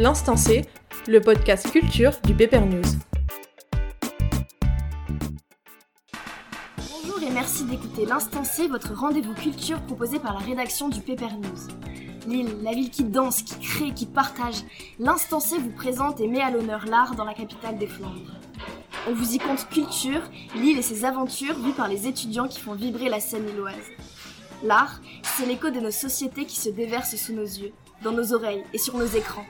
L'Instant le podcast culture du Paper News. Bonjour et merci d'écouter l'Instant votre rendez-vous culture proposé par la rédaction du Paper News. Lille, la ville qui danse, qui crée, qui partage, l'Instant vous présente et met à l'honneur l'art dans la capitale des Flandres. On vous y compte culture, Lille et ses aventures vues par les étudiants qui font vibrer la scène lilloise. L'art, c'est l'écho de nos sociétés qui se déversent sous nos yeux, dans nos oreilles et sur nos écrans.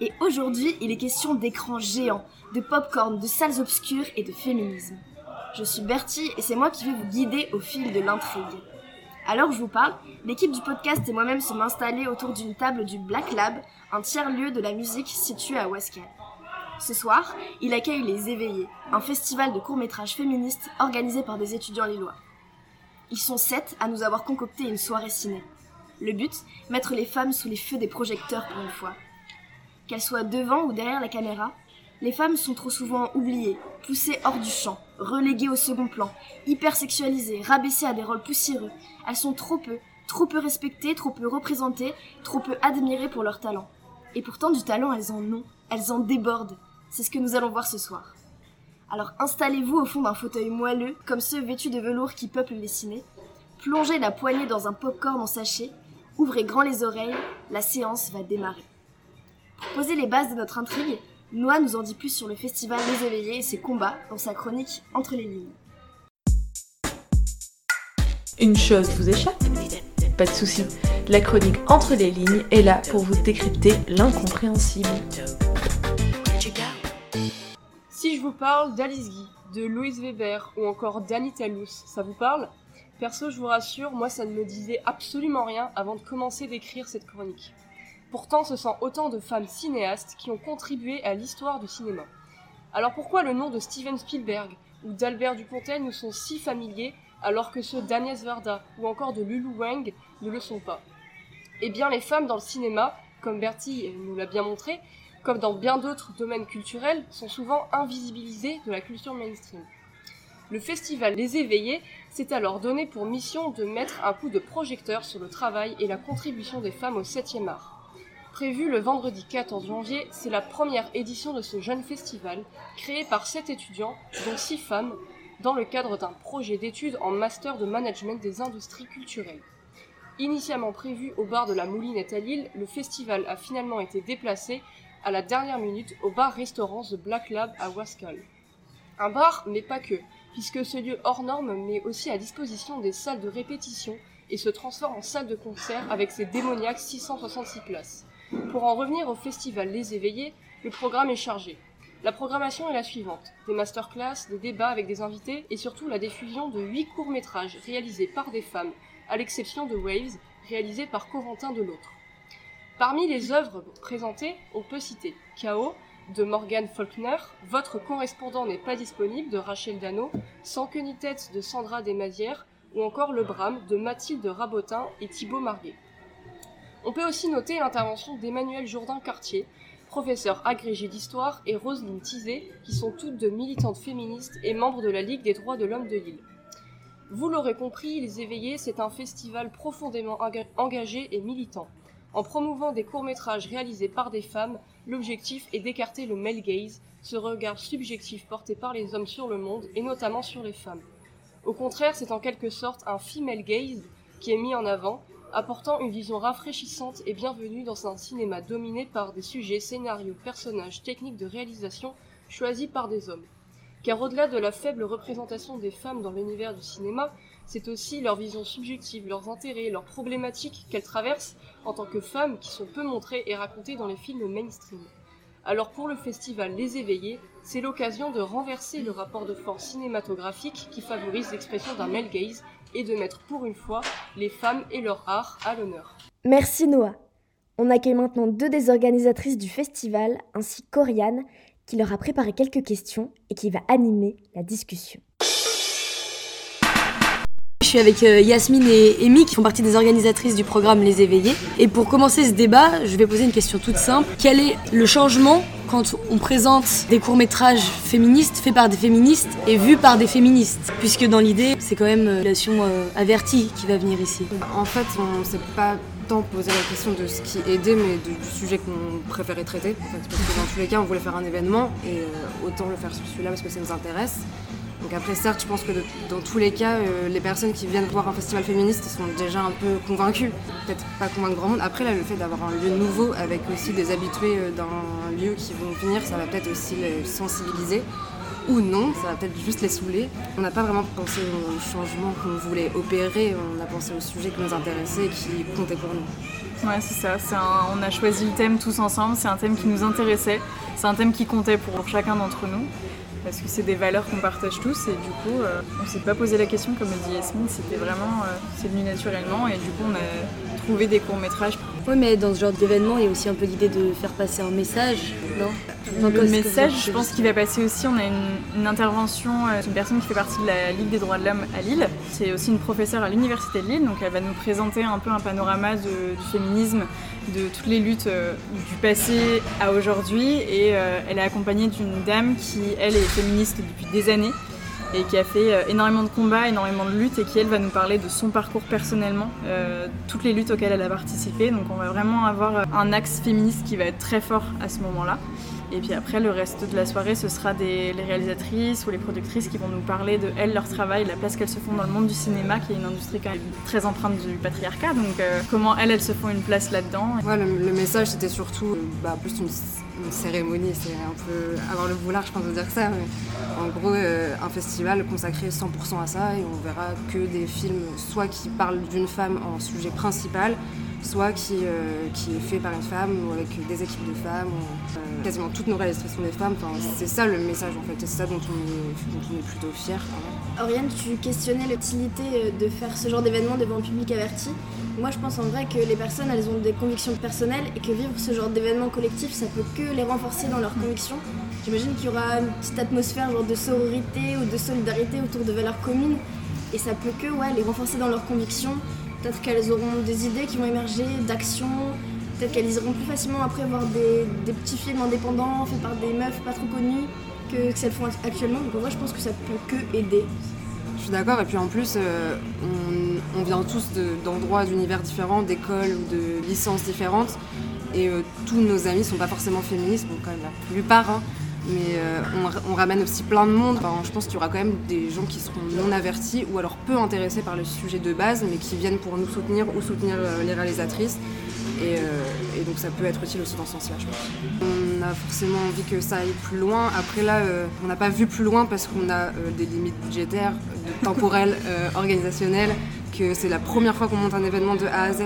Et aujourd'hui, il est question d'écrans géants, de pop-corn, de salles obscures et de féminisme. Je suis Bertie et c'est moi qui vais vous guider au fil de l'intrigue. Alors je vous parle, l'équipe du podcast et moi-même sommes installés autour d'une table du Black Lab, un tiers-lieu de la musique situé à Wascal. Ce soir, il accueille Les Éveillés, un festival de courts-métrages féministes organisé par des étudiants lillois. Ils sont sept à nous avoir concocté une soirée ciné. Le but, mettre les femmes sous les feux des projecteurs pour une fois. Qu'elles soient devant ou derrière la caméra, les femmes sont trop souvent oubliées, poussées hors du champ, reléguées au second plan, hypersexualisées, rabaissées à des rôles poussiéreux. Elles sont trop peu, trop peu respectées, trop peu représentées, trop peu admirées pour leur talent. Et pourtant du talent elles en ont, elles en débordent. C'est ce que nous allons voir ce soir. Alors installez-vous au fond d'un fauteuil moelleux, comme ceux vêtus de velours qui peuplent les ciné. Plongez la poignée dans un pop-corn en sachet, ouvrez grand les oreilles, la séance va démarrer. Pour poser les bases de notre intrigue, Noah nous en dit plus sur le festival Les Éveillés et ses combats dans sa chronique Entre les lignes. Une chose vous échappe? Pas de souci. La chronique Entre les lignes est là pour vous décrypter l'incompréhensible. Si je vous parle d'Alice Guy, de Louise Weber ou encore d'Annie Talus, ça vous parle? Perso, je vous rassure, moi ça ne me disait absolument rien avant de commencer d'écrire cette chronique. Pourtant, ce sont autant de femmes cinéastes qui ont contribué à l'histoire du cinéma. Alors pourquoi le nom de Steven Spielberg ou d'Albert Dupontel nous sont si familiers alors que ceux d'Agnès Varda ou encore de Lulu Wang ne le sont pas? Eh bien, les femmes dans le cinéma, comme Bertie nous l'a bien montré, comme dans bien d'autres domaines culturels, sont souvent invisibilisées de la culture mainstream. Le festival Les Éveillés s'est alors donné pour mission de mettre un coup de projecteur sur le travail et la contribution des femmes au 7e art. Prévu le vendredi 14 janvier, c'est la première édition de ce jeune festival, créé par sept étudiants, dont six femmes, dans le cadre d'un projet d'études en master de management des industries culturelles. Initialement prévu au bar de la Moulinette à Lille, le festival a finalement été déplacé à la dernière minute au bar-restaurant The Black Lab à Wascal. Un bar, mais pas que, puisque ce lieu hors norme met aussi à disposition des salles de répétition et se transforme en salle de concert avec ses démoniaques 666 places. Pour en revenir au festival Les Éveillés, le programme est chargé. La programmation est la suivante des masterclass, des débats avec des invités et surtout la diffusion de huit courts-métrages réalisés par des femmes, à l'exception de Waves, réalisé par Corentin Delautre. Parmi les œuvres présentées, on peut citer Chaos de Morgan Faulkner, Votre correspondant n'est pas disponible de Rachel Dano, Sans que ni tête de Sandra Desmazières ou encore Le Brame de Mathilde Rabotin et Thibaut Marguet. On peut aussi noter l'intervention d'Emmanuel Jourdain-Cartier, professeur agrégé d'histoire, et Roselyne Tizet, qui sont toutes deux militantes féministes et membres de la Ligue des droits de l'homme de Lille. Vous l'aurez compris, Les Éveillés, c'est un festival profondément engagé et militant. En promouvant des courts-métrages réalisés par des femmes, l'objectif est d'écarter le male gaze, ce regard subjectif porté par les hommes sur le monde et notamment sur les femmes. Au contraire, c'est en quelque sorte un female gaze qui est mis en avant, apportant une vision rafraîchissante et bienvenue dans un cinéma dominé par des sujets, scénarios, personnages, techniques de réalisation choisis par des hommes. Car au-delà de la faible représentation des femmes dans l'univers du cinéma, c'est aussi leur vision subjective, leurs intérêts, leurs problématiques qu'elles traversent en tant que femmes qui sont peu montrées et racontées dans les films mainstream. Alors pour le festival Les Éveillés, c'est l'occasion de renverser le rapport de force cinématographique qui favorise l'expression d'un male gaze et de mettre pour une fois les femmes et leur art à l'honneur. Merci Noah. On accueille maintenant deux des organisatrices du festival, ainsi qu'Oriane, qui leur a préparé quelques questions et qui va animer la discussion. Je suis avec euh, Yasmine et Amy qui font partie des organisatrices du programme Les Éveillés. Et pour commencer ce débat, je vais poser une question toute simple. Quel est le changement quand on présente des courts-métrages féministes faits par des féministes et vus par des féministes? Puisque dans l'idée, c'est quand même euh, la nation euh, avertie qui va venir ici. En fait, on sait pas tant poser la question de ce qui aidait, mais du sujet qu'on préférait traiter. Parce que dans tous les cas, on voulait faire un événement et euh, autant le faire sur celui-là parce que ça nous intéresse. Après, certes, je pense que dans tous les cas, euh, les personnes qui viennent voir un festival féministe sont déjà un peu convaincues. Peut-être pas convaincre grand monde. Après, là, le fait d'avoir un lieu nouveau avec aussi des habitués euh, d'un lieu qui vont venir, ça va peut-être aussi les sensibiliser. Ou non, ça va peut-être juste les saouler. On n'a pas vraiment pensé au changement qu'on voulait opérer, on a pensé au sujet qui nous intéressait et qui comptait pour nous. Ouais, c'est ça. On a choisi le thème tous ensemble. C'est un thème qui nous intéressait. C'est un thème qui comptait pour chacun d'entre nous parce que c'est des valeurs qu'on partage tous et du coup euh, on s'est pas posé la question comme le dit Yasmine, c'était vraiment euh, c'est venu naturellement et du coup on a trouvé des courts métrages. Oui mais dans ce genre d'événement il y a aussi un peu l'idée de faire passer un message, non? Le message, je pense qu'il va passer aussi. On a une, intervention euh, d'une personne qui fait partie de la Ligue des droits de l'homme à Lille. C'est aussi une professeure à l'Université de Lille, donc elle va nous présenter un peu un panorama du féminisme, de toutes les luttes euh, du passé à aujourd'hui. Et euh, elle est accompagnée d'une dame qui, elle, est féministe depuis des années et qui a fait énormément de combats, énormément de luttes et qui elle va nous parler de son parcours personnellement, toutes les luttes auxquelles elle a participé. Donc on va vraiment avoir un axe féministe qui va être très fort à ce moment-là. Et puis après, le reste de la soirée, ce sera des, les réalisatrices ou les productrices qui vont nous parler de elles, leur travail, la place qu'elles se font dans le monde du cinéma, qui est une industrie quand même très empreinte du patriarcat. Donc euh, comment elles, elles se font une place là-dedans. Le, message, c'était surtout euh, bah, plus une, cérémonie. C'est un peu avoir le boulard, je pense, de dire ça. Mais en gros, euh, un festival consacré 100% à ça et on verra que des films, soit qui parlent d'une femme en sujet principal, soit qui, euh, qui est fait par une femme ou avec des équipes de femmes. Euh, quasiment toutes nos réalisatrices sont des femmes. c'est ça le message en fait, c'est ça dont on est, plutôt fier. Oriane, tu questionnais l'utilité euh, de faire ce genre d'événement devant un public averti. Moi, je pense en vrai que les personnes, elles ont des convictions personnelles et que vivre ce genre d'événement collectif, ça peut que les renforcer dans leurs convictions. J'imagine qu'il y aura une petite atmosphère de sororité ou de solidarité autour de valeurs communes et ça peut que ouais, les renforcer dans leurs convictions Peut-être qu'elles auront des idées qui vont émerger, d'actions. Peut-être qu'elles iront plus facilement après voir des, petits films indépendants faits par des meufs pas trop connues que, que celles font actuellement. Donc en vrai, je pense que ça peut que aider. Je suis d'accord, et puis en plus, euh, on, vient tous d'endroits, d'univers différents, d'écoles ou de licences différentes, et euh, tous nos amis sont pas forcément féministes, bon, quand même la plupart, hein, mais euh, on, ramène aussi plein de monde. je pense qu'il y aura quand même des gens qui seront non avertis ou alors peu intéressés par le sujet de base, mais qui viennent pour nous soutenir ou soutenir euh, les réalisatrices. Euh, et, donc ça peut être utile aussi dans ce sens-là, je pense. On a forcément envie que ça aille plus loin. Après là, on n'a pas vu plus loin parce qu'on a des limites budgétaires, temporelles, organisationnelles, que c'est la première fois qu'on monte un événement de A à Z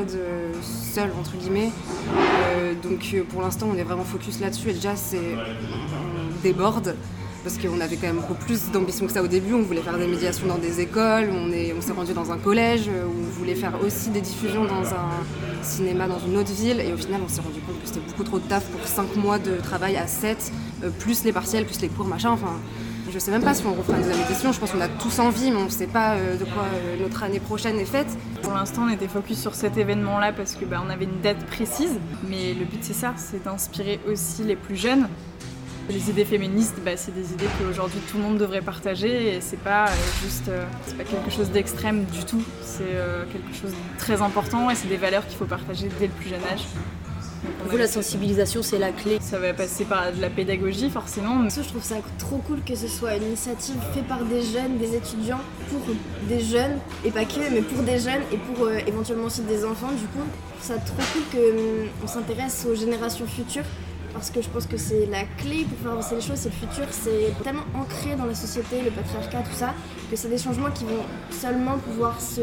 seul, entre guillemets. donc pour l'instant, on est vraiment focus là-dessus. Et déjà, c'est déborde parce qu'on avait quand même beaucoup plus d'ambition que ça au début. On voulait faire des médiations dans des écoles, on s'est rendu dans un collège, on voulait faire aussi des diffusions dans un cinéma dans une autre ville. Et au final, on s'est rendu compte que c'était beaucoup trop de taf pour 5 mois de travail à 7, euh, plus les partiels, plus les cours, machin. Je sais même pas si on refera une deuxième édition. Je pense qu'on a tous envie, mais on ne sait pas euh, de quoi euh, notre année prochaine est faite. Pour l'instant, on était focus sur cet événement-là parce que bah, on avait une date précise. Mais le but, c'est ça, c'est d'inspirer aussi les plus jeunes les idées féministes, bah, c'est des idées qu'aujourd'hui tout le monde devrait partager et c'est pas euh, juste, pas quelque chose d'extrême du tout. C'est quelque chose de très important et c'est des valeurs qu'il faut partager dès le plus jeune âge. Pour vous, la sensibilisation, c'est la clé. Ça va passer par de la pédagogie, forcément. je trouve ça trop cool que ce soit une initiative faite par des jeunes, des étudiants, pour des jeunes, et pas que, mais pour des jeunes et pour éventuellement aussi des enfants. Du coup, je trouve ça trop cool qu'on hum, s'intéresse aux générations futures parce que je pense que c'est la clé pour faire avancer les choses, c'est le futur, c'est tellement ancré dans la société, le patriarcat, tout ça, que c'est des changements qui vont seulement pouvoir se,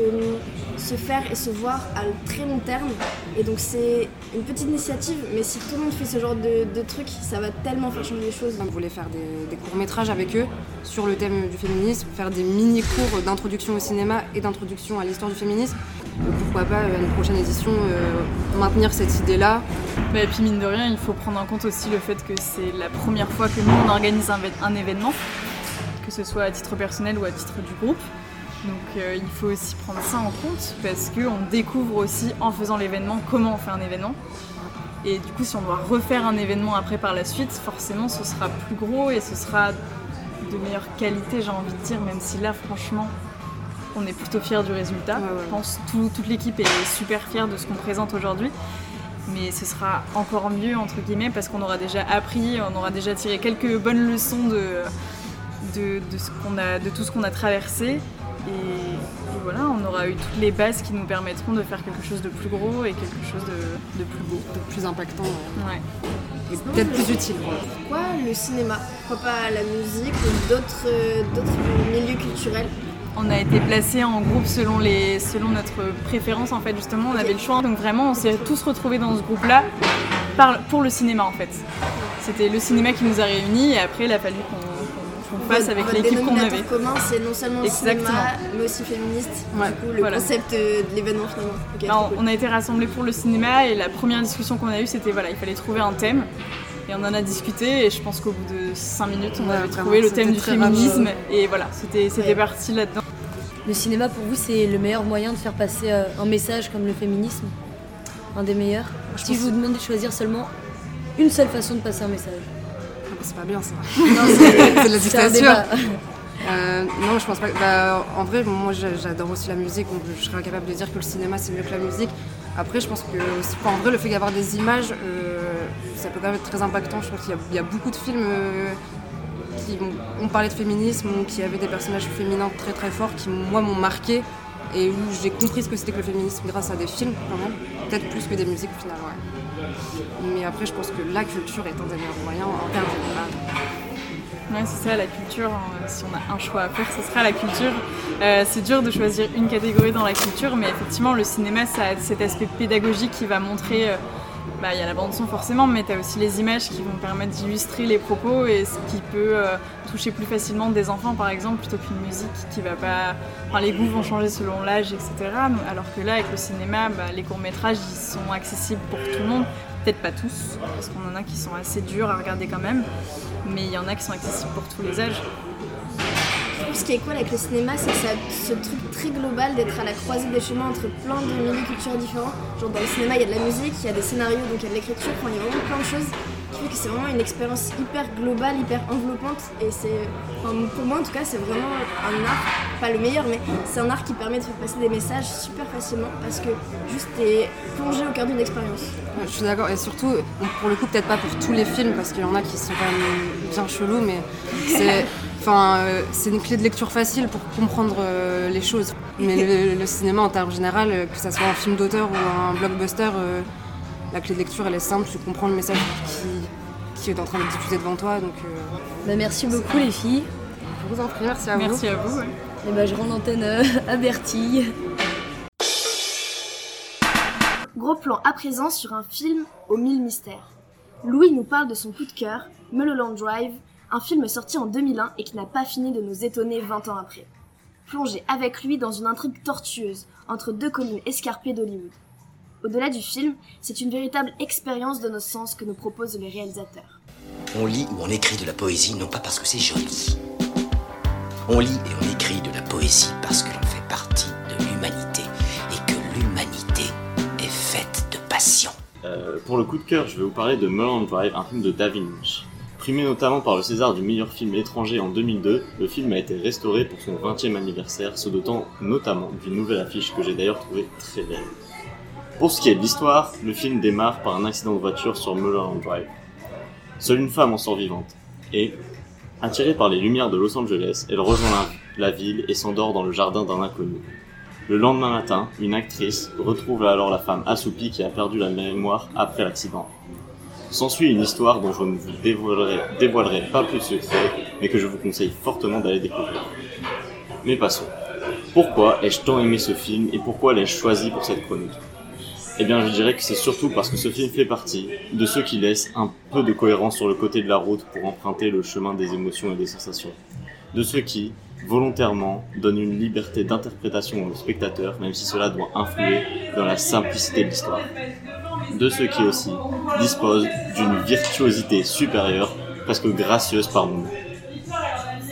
faire et se voir à très long terme. Et donc c'est une petite initiative, mais si tout le monde fait ce genre de, de trucs, ça va tellement faire changer les choses. On voulait faire des, courts-métrages avec eux sur le thème du féminisme, faire des mini-cours d'introduction au cinéma et d'introduction à l'histoire du féminisme. Pourquoi pas, à une prochaine édition, euh, maintenir cette idée-là. et puis mine de rien, il faut prendre en compte aussi le fait que c'est la première fois que nous on organise un, événement, que ce soit à titre personnel ou à titre du groupe. Donc euh, il faut aussi prendre ça en compte parce qu'on découvre aussi en faisant l'événement comment on fait un événement. Et du coup si on doit refaire un événement après par la suite, forcément ce sera plus gros et ce sera de meilleure qualité j'ai envie de dire, même si là franchement qu'on est plutôt fiers du résultat. Ouais, ouais. Je pense que toute l'équipe est super fière de ce qu'on présente aujourd'hui. Mais ce sera encore mieux, entre guillemets, parce qu'on aura déjà appris, on aura déjà tiré quelques bonnes leçons de, de, de ce qu'on a, de tout ce qu'on a traversé. Et, et voilà, on aura eu toutes les bases qui nous permettront de faire quelque chose de plus gros et quelque chose de, de plus beau. De plus impactant Ouais. et peut-être plus utile. quoi. Pourquoi le cinéma? Pourquoi pas la musique ou d'autres d'autres milieux culturels? On a été placés en groupe selon, les, selon notre préférence en fait justement, on avait le choix. Donc vraiment on s'est tous retrouvés dans ce groupe-là par- pour le cinéma en fait. C'était le cinéma qui nous a réunis et après il a fallu qu'on qu'on fasse avec l'équipe qu'on avait. commun, c'est non seulement le Exactement. cinéma, mais aussi féministe. Ouais, du coup, le voilà. concept euh, de l'événement finalement. Cool. on a été rassemblés pour le cinéma et la première discussion qu'on a eue c'était voilà, il fallait trouver un thème. Et on en a discuté et je pense qu'au bout de 5 minutes on Ouais, avait trouvé le thème du féminisme rapide. et voilà, c'était Ouais. parti là-dedans. Le cinéma, pour vous, c'est le meilleur moyen de faire passer euh, un message comme le féminisme? Un des meilleurs? Je Si je vous demande de choisir seulement une seule façon de passer un message. Ah, bah, c'est pas bien ça. C'est de la dictature. Euh, non, je pense pas. Bah, en vrai, moi j'a- j'adore aussi la musique, donc je serais incapable de dire que le cinéma c'est mieux que la musique. Après, je pense que en vrai, le fait d'avoir des images, euh, ça peut quand même être très impactant. Je pense qu'il y a- beaucoup de films euh, qui ont, parlé de féminisme ou qui avaient des personnages féminins très très forts qui, moi, m'ont marqué et où j'ai compris ce que c'était que le féminisme grâce à des films. Peut-être plus que des musiques, au final. Mais après, je pense que la culture est un des meilleurs moyens en termes général. Ouais, c'est ça, la culture. hein. Si on a un choix à faire, ce sera la culture. Euh, c'est dur de choisir une catégorie dans la culture, mais effectivement, le cinéma, ça a cet aspect pédagogique qui va montrer. euh, bah, il y a la bande-son forcément, mais tu as aussi les images qui vont permettre d'illustrer les propos et ce qui peut euh, toucher plus facilement des enfants, par exemple, plutôt qu'une musique qui va pas. Enfin, les goûts vont changer selon l'âge, etc. Alors que là, avec le cinéma, bah, les courts-métrages, ils sont accessibles pour tout le monde. Peut-être pas tous, parce qu'on en a qui sont assez durs à regarder quand même, mais il y en a qui sont accessibles pour tous les âges. Trouve ce qui est cool avec le cinéma, c'est que ça a ce truc très global d'être à la croisée des chemins entre plein de milieux culturels différents. Genre dans le cinéma, il y a de la musique, il y a des scénarios, donc il y a de l'écriture, enfin, il y a vraiment plein de choses qui fait que c'est vraiment une expérience hyper globale, hyper enveloppante. Et c'est, enfin, pour moi en tout cas, c'est vraiment un art, pas le meilleur, mais c'est un art qui permet de faire passer des messages super facilement parce que juste t'es plongé au cœur d'une expérience. Ouais, je suis d'accord, et surtout, pour le coup, peut-être pas pour tous les films, parce qu'il y en a qui sont quand même bien chelous, mais c'est enfin, euh, c'est une clé de lecture facile pour comprendre euh, les choses. Mais le, le cinéma, en termes général, euh, que ça soit un film d'auteur ou un blockbuster, euh, la clé de lecture, elle est simple, tu comprends le message qui, qui est en train de diffuser devant toi. Donc, euh, Bah, merci beaucoup, les filles. je vous en prie, merci à vous. Merci à vous. ouais. Et bah, je rends l'antenne euh, à Bertille. Gros plan à présent sur un film aux mille mystères. Louis nous parle de son coup de cœur, Mulholland Drive, un film sorti en 2001 et qui n'a pas fini de nous étonner 20 ans après. Plongez avec lui dans une intrigue tortueuse entre deux collines escarpées d'Hollywood. Au-delà du film, c'est une véritable expérience de nos sens que nous proposent les réalisateurs. On lit ou on écrit de la poésie non pas parce que c'est joli. On lit et on écrit de la poésie parce que l'on fait partie de l'humanité et que l'humanité est faite de passion. Euh, pour le coup de cœur, je vais vous parler de Mulholland Drive, un film de David Lynch. Primé notamment par le César du meilleur film étranger en 2002, le film a été restauré pour son 20e anniversaire, se dotant notamment d'une nouvelle affiche que j'ai d'ailleurs trouvée très belle. Pour ce qui est de l'histoire, le film démarre par un accident de voiture sur Mulholland Drive. Seule une femme en sort vivante, et, attirée par les lumières de Los Angeles, elle rejoint la, la ville et s'endort dans le jardin d'un inconnu. Le lendemain matin, une actrice retrouve alors la femme assoupie qui a perdu la mémoire après l'accident. S'ensuit une histoire dont je ne vous dévoilerai, pas plus de secrets, mais que je vous conseille fortement d'aller découvrir. Mais passons. Pourquoi ai-je tant aimé ce film et pourquoi l'ai-je choisi pour cette chronique? Eh bien, je dirais que c'est surtout parce que ce film fait partie de ceux qui laissent un peu de cohérence sur le côté de la route pour emprunter le chemin des émotions et des sensations. De ceux qui, volontairement, donnent une liberté d'interprétation au spectateur, même si cela doit influer dans la simplicité de l'histoire. De ceux qui aussi disposent d'une virtuosité supérieure, presque gracieuse par moments.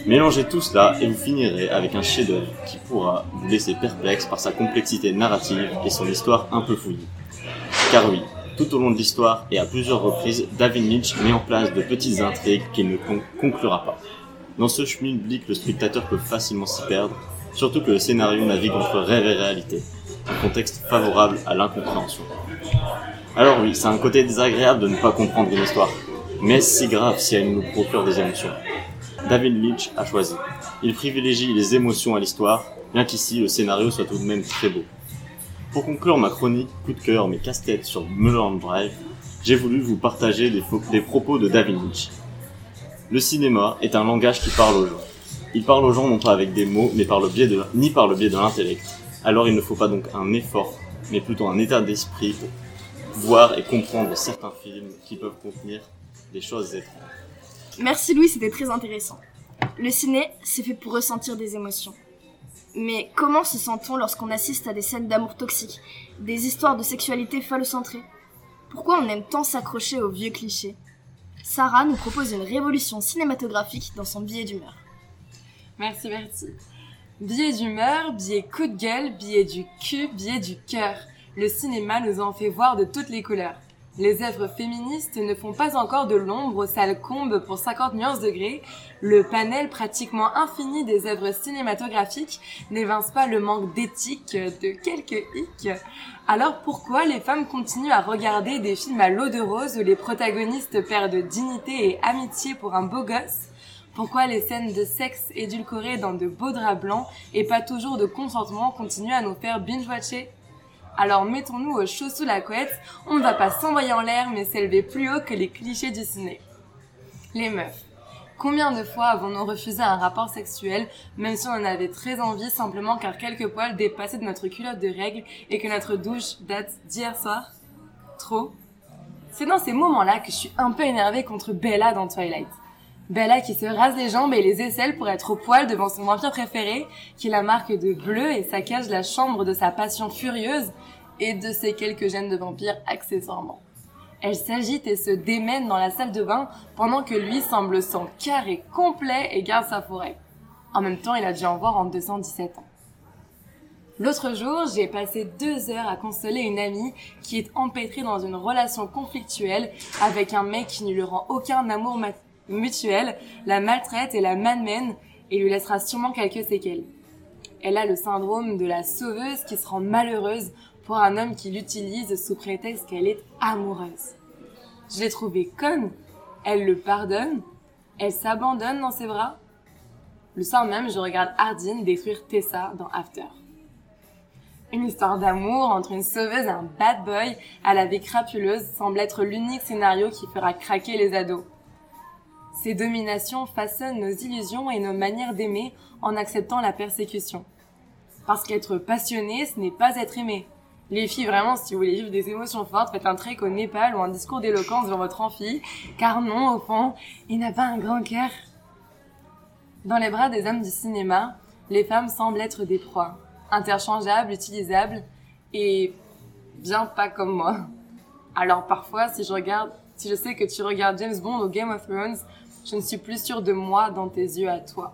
Mélangez tout cela et vous finirez avec un chef-d'œuvre qui pourra vous laisser perplexe par sa complexité narrative et son histoire un peu fouillée. Car oui, tout au long de l'histoire et à plusieurs reprises, David Lynch met en place de petites intrigues qu'il ne con- conclura pas. Dans ce schmilblick, le spectateur peut facilement s'y perdre, Surtout que le scénario navigue entre rêve et réalité, un contexte favorable à l'incompréhension. Alors oui, c'est un côté désagréable de ne pas comprendre une histoire, mais si grave si elle nous procure des émotions David Lynch a choisi. Il privilégie les émotions à l'histoire, bien qu'ici le scénario soit tout de même très beau. Pour conclure ma chronique coup de cœur mais casse-tête sur Mulholland Drive, j'ai voulu vous partager des, des propos de David Lynch. Le cinéma est un langage qui parle aux gens. Il parle aux gens non pas avec des mots, mais par le biais de, ni par le biais de l'intellect. Alors il ne faut pas donc un effort, mais plutôt un état d'esprit pour voir et comprendre certains films qui peuvent contenir des choses étranges. Merci Louis, c'était très intéressant. Le ciné, c'est fait pour ressentir des émotions. Mais comment se sent-on lorsqu'on assiste à des scènes d'amour toxiques, des histoires de sexualité phallocentrée Pourquoi on aime tant s'accrocher aux vieux clichés? Sarah nous propose une révolution cinématographique dans son billet d'humeur. Merci, merci. Billet d'humeur, billet coup de gueule, billet du cul, billet du cœur. Le cinéma nous en fait voir de toutes les couleurs. Les œuvres féministes ne font pas encore de l'ombre aux salles combes pour 50 nuances degrés. Le panel pratiquement infini des œuvres cinématographiques n'évince pas le manque d'éthique de quelques hicks. Alors pourquoi les femmes continuent à regarder des films à l'eau de rose où les protagonistes perdent dignité et amitié pour un beau gosse? Pourquoi les scènes de sexe édulcorées dans de beaux draps blancs et pas toujours de consentement continuent à nous faire binge-watcher? Alors mettons-nous au chaud sous la couette, on ne va pas s'envoyer en l'air mais s'élever plus haut que les clichés du ciné. Les meufs. Combien de fois avons-nous refusé un rapport sexuel, même si on en avait très envie simplement car quelques poils dépassaient de notre culotte de règles et que notre douche date d'hier soir? Trop? C'est dans ces moments-là que je suis un peu énervée contre Bella dans Twilight. Bella qui se rase les jambes et les aisselles pour être au poil devant son vampire préféré, qui la marque de bleu et saccage la chambre de sa passion furieuse et de ses quelques gènes de vampire accessoirement. Elle s'agite et se démène dans la salle de bain pendant que lui semble son carré complet et garde sa forêt. En même temps, il a dû en voir en 217 ans. L'autre jour, j'ai passé deux heures à consoler une amie qui est empêtrée dans une relation conflictuelle avec un mec qui ne lui rend aucun amour mutuelle, la maltraite et la malmène et lui laissera sûrement quelques séquelles. Elle a le syndrome de la sauveuse qui se rend malheureuse pour un homme qui l'utilise sous prétexte qu'elle est amoureuse. Je l'ai trouvée conne, elle le pardonne, elle s'abandonne dans ses bras. Le soir même, je regarde Hardin détruire Tessa dans After. Une histoire d'amour entre une sauveuse et un bad boy à la vie crapuleuse semble être l'unique scénario qui fera craquer les ados. Ces dominations façonnent nos illusions et nos manières d'aimer en acceptant la persécution. Parce qu'être passionné, ce n'est pas être aimé. Les filles, vraiment, si vous voulez vivre des émotions fortes, faites un trek au Népal ou un discours d'éloquence devant votre amphi, car non, au fond, il n'a pas un grand cœur. Dans les bras des hommes du cinéma, les femmes semblent être des proies, interchangeables, utilisables, et bien pas comme moi. Alors parfois, si je regarde, si je sais que tu regardes James Bond ou Game of Thrones, je ne suis plus sûre de moi dans tes yeux à toi.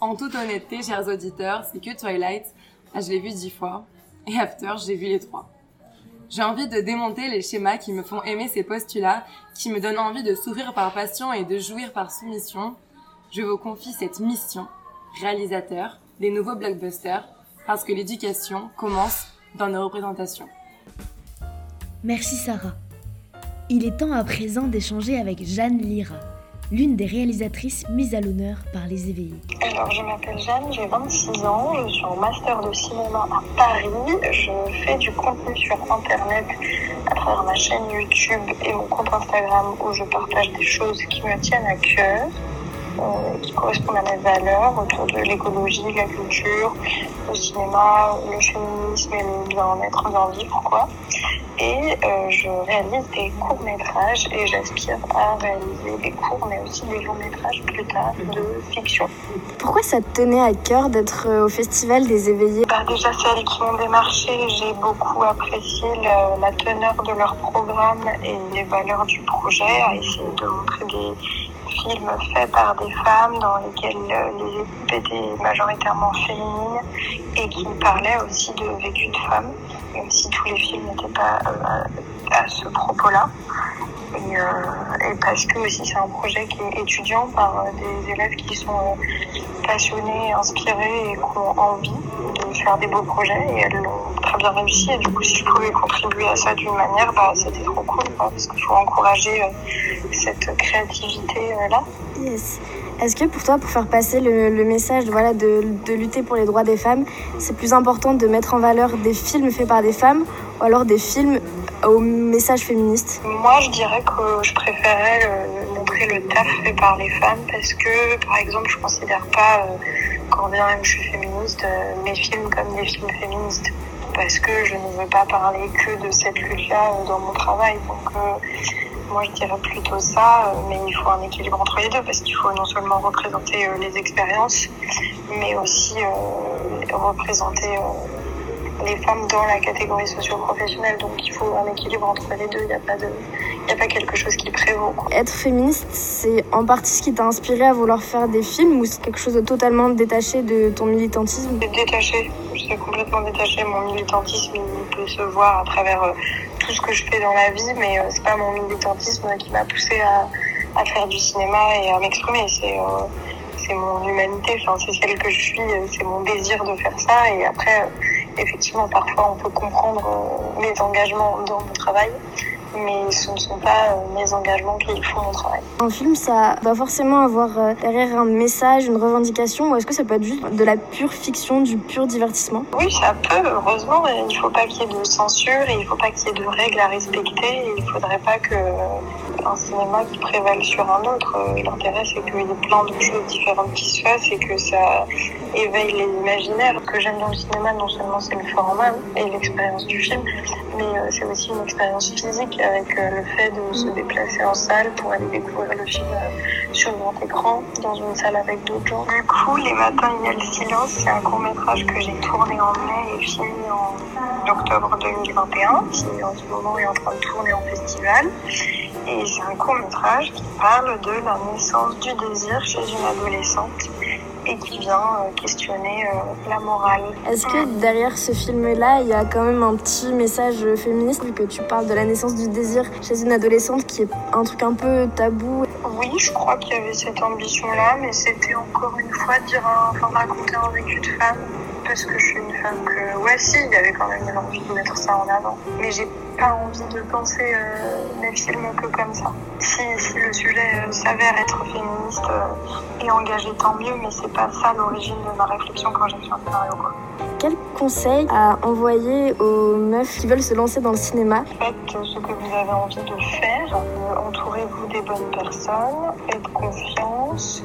En toute honnêteté, chers auditeurs, c'est que Twilight, ah, je l'ai vu dix fois, et After, j'ai vu les trois. J'ai envie de démonter les schémas qui me font aimer ces postulats, qui me donnent envie de s'ouvrir par passion et de jouir par soumission. Je vous confie cette mission, réalisateur des nouveaux blockbusters, parce que l'éducation commence dans nos représentations. Merci Sarah. Il est temps à présent d'échanger avec Jeanne Lira, l'une des réalisatrices mises à l'honneur par les éveillés. Alors, je m'appelle Jeanne, j'ai 26 ans, je suis en master de cinéma à Paris. Je fais du contenu sur Internet à travers ma chaîne YouTube et mon compte Instagram où je partage des choses qui me tiennent à cœur. Euh, qui correspondent à mes valeurs autour de l'écologie, la culture, le cinéma, le féminisme et le bien-être, bien vivre quoi. Et euh, je réalise des courts-métrages et j'aspire à réaliser des courts mais aussi des longs-métrages plus tard de fiction. Pourquoi ça te tenait à cœur d'être euh, au Festival des éveillés? Bah Déjà celles qui m'ont démarché, j'ai beaucoup apprécié la teneur de leur programme et les valeurs du projet, à essayer de montrer des films faits par des femmes dans lesquels euh, les équipes étaient majoritairement féminines et qui parlaient aussi de vécu de femmes, même si tous les films n'étaient pas euh, à ce propos-là. Et, euh, et parce que aussi c'est un projet qui est étudiant par euh, des élèves qui sont euh, passionnés, inspirés et qui ont envie de faire des beaux projets et elles l'ont très bien réussi et du coup si je pouvais contribuer à ça d'une manière bah c'était trop cool parce qu'il faut encourager cette créativité là. Yes. Est-ce que pour toi, pour faire passer le, le message voilà, de, de lutter pour les droits des femmes, c'est plus important de mettre en valeur des films faits par des femmes ou alors des films au message féministe Moi, je dirais que je préférais euh, montrer le taf fait par les femmes parce que, par exemple, je considère pas, euh, quand bien même je suis féministe, euh, mes films comme des films féministes parce que je ne veux pas parler que de cette lutte-là dans mon travail. Donc, moi, je dirais plutôt ça, mais il faut un équilibre entre les deux parce qu'il faut non seulement représenter les expériences, mais aussi représenter les femmes dans la catégorie socio-professionnelle. Donc, il faut un équilibre entre les deux. Il n'y a pas de, il n'y a pas quelque chose qui prévaut. quoi. Être féministe, c'est en partie ce qui t'a inspiré à vouloir faire des films ou c'est quelque chose de totalement détaché de ton militantisme? Détaché, c'est complètement détaché. Mon militantisme, il peut se voir à travers euh, tout ce que je fais dans la vie, mais euh, c'est pas mon militantisme qui m'a poussé à, à faire du cinéma et à m'exprimer. C'est euh, mon humanité, enfin, c'est celle que je suis, euh, c'est mon désir de faire ça. Et après, effectivement, parfois, on peut comprendre euh, mes engagements dans mon travail, mais ce ne sont pas euh, mes engagements qui font mon travail. Un film, ça doit forcément avoir euh, derrière un message, une revendication ou est-ce que ça peut être juste de la pure fiction, du pur divertissement? Oui, ça peut, heureusement. mais Il ne faut pas qu'il y ait de censure et il ne faut pas qu'il y ait de règles à respecter. Et il ne faudrait pas que euh, un cinéma qui prévale sur un autre. Euh, L'intérêt, c'est qu'il y ait plein de choses différentes qui se fassent et que ça éveille les imaginaires. Ce que j'aime dans le cinéma, non seulement c'est le format et l'expérience du film, mais euh, c'est aussi une expérience physique avec euh, le fait de se déplacer en salle pour aller découvrir le film sur grand écran dans une salle avec d'autres gens. Du coup, Les Matins, il y a le silence, c'est un court métrage que j'ai tourné en mai et fini en octobre 2021, qui en ce moment est en train de tourner en festival. Et c'est un court métrage qui parle de la naissance du désir chez une adolescente et qui vient euh, questionner euh, la morale. Est-ce que derrière ce film-là, il y a quand même un petit message féministe vu que tu parles de la naissance du désir chez une adolescente qui est un truc un peu tabou? Oui, je crois qu'il y avait cette ambition-là, mais c'était encore une fois dire un, enfin, raconter un vécu de femme, parce que je suis une femme que, ouais, si, il y avait quand même une envie de mettre ça en avant. Mais j'ai pas envie de penser euh, mes films que comme ça. Si, si le sujet euh, s'avère être féministe euh, et engagé, tant mieux, mais c'est pas ça l'origine de ma réflexion quand j'ai fait un scénario, quoi. Quel conseil à envoyer aux meufs qui veulent se lancer dans le cinéma Faites ce que vous avez envie de faire, entourez-vous des bonnes personnes, faites confiance.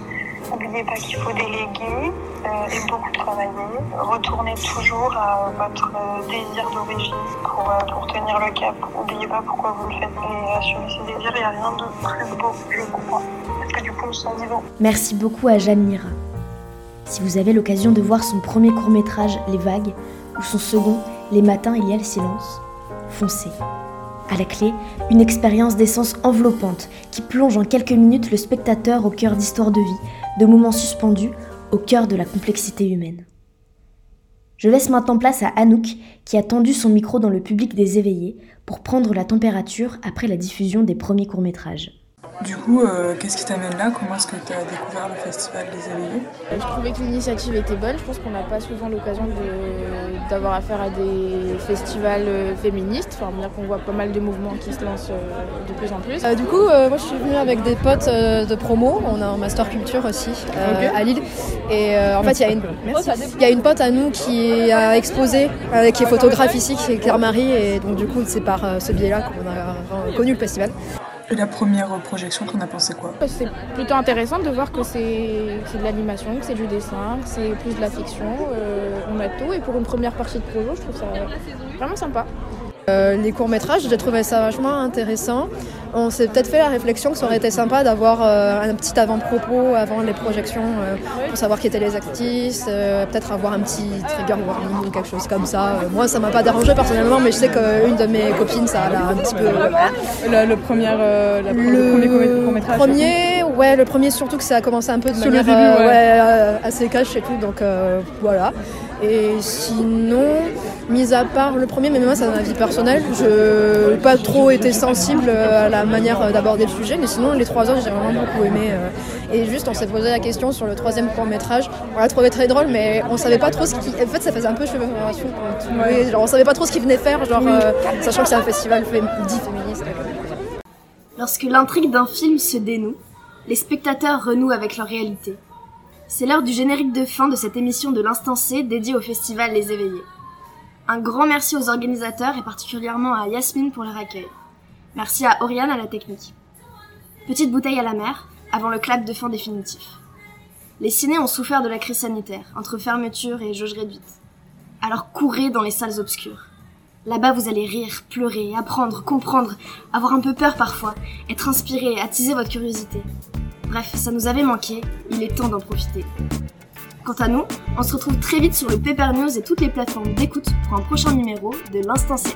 N'oubliez pas qu'il faut déléguer et beaucoup travailler. Retournez toujours à votre euh, désir d'origine pour, euh, pour tenir le cap. N'oubliez pas pourquoi vous le faites. Et assumer ses désirs, il n'y a rien de plus beau, je crois. Parce que du coup, on se sent vivant. Merci beaucoup à Jeanne Mira. Si vous avez l'occasion de voir son premier court-métrage Les Vagues ou son second Les Matins il y a le silence, foncez. À la clé, une expérience d'essence enveloppante qui plonge en quelques minutes le spectateur au cœur d'histoires de vie, de moments suspendus, au cœur de la complexité humaine. Je laisse maintenant place à Anouk qui a tendu son micro dans le public des éveillés pour prendre la température après la diffusion des premiers courts-métrages. Du coup, euh, qu'est-ce qui t'amène là? Comment est-ce que tu as découvert le festival des éveillés? Je trouvais que l'initiative était bonne. Je pense qu'on n'a pas souvent l'occasion d'avoir affaire à des festivals euh, féministes. Enfin, dire qu'on voit pas mal de mouvements qui se lancent euh, de plus en plus. Euh, du coup, euh, moi je suis venue avec des potes euh, de promo. On a un master culture aussi euh, à Lille. Et euh, en fait, il y, a une- il y a une pote à nous qui a exposé, euh, qui est photographe ici, qui est Claire-Marie. Et donc, du coup, c'est par euh, ce biais-là qu'on a euh, connu le festival. Et la première projection, t'en as pensé quoi? C'est plutôt intéressant de voir que c'est de l'animation, que c'est du dessin, que c'est plus de la fiction. Euh, on a tout. Et pour une première partie de projet, je trouve ça vraiment sympa. Euh, les courts-métrages, j'ai trouvé ça vachement intéressant. On s'est peut-être fait la réflexion que ça aurait été sympa d'avoir euh, un petit avant-propos avant les projections euh, pour savoir qui étaient les actrices, peut-être avoir un petit trigger warning ou quelque chose comme ça. Moi, ça m'a pas dérangé personnellement, mais je sais qu'une de mes copines, ça l'a un petit peu. Le, le premier, la- le court-métrage premier, ouais, le premier surtout que ça a commencé un peu de Sur le manière début, ouais. ouais, assez cash et tout, donc voilà. Et sinon, mis à part le premier, mais moi c'est un avis personnel, je n'ai pas trop été sensible à la manière d'aborder le sujet, mais sinon les trois autres j'ai vraiment beaucoup aimé. euh. Et juste on s'est posé la question sur le troisième court métrage, on l'a trouvé très drôle, mais on savait pas trop ce qui... En fait ça faisait un peu cheveux genre on savait pas trop ce qu'il venait faire, genre euh, sachant que c'est un festival fé- dit féministe. Lorsque l'intrigue d'un film se dénoue, les spectateurs renouent avec leur réalité. C'est l'heure du générique de fin de cette émission de l'Instant C dédiée au festival Les Éveillés. Un grand merci aux organisateurs et particulièrement à Yasmine pour leur accueil. Merci à Oriane à la technique. Petite bouteille à la mer, avant le clap de fin définitif. Les cinés ont souffert de la crise sanitaire, entre fermeture et jauge réduite. Alors courez dans les salles obscures. Là-bas, vous allez rire, pleurer, apprendre, comprendre, avoir un peu peur parfois, être inspiré, attiser votre curiosité. Bref, ça nous avait manqué, il est temps d'en profiter. Quant à nous, on se retrouve très vite sur le Paper News et toutes les plateformes d'écoute pour un prochain numéro de l'Instant C.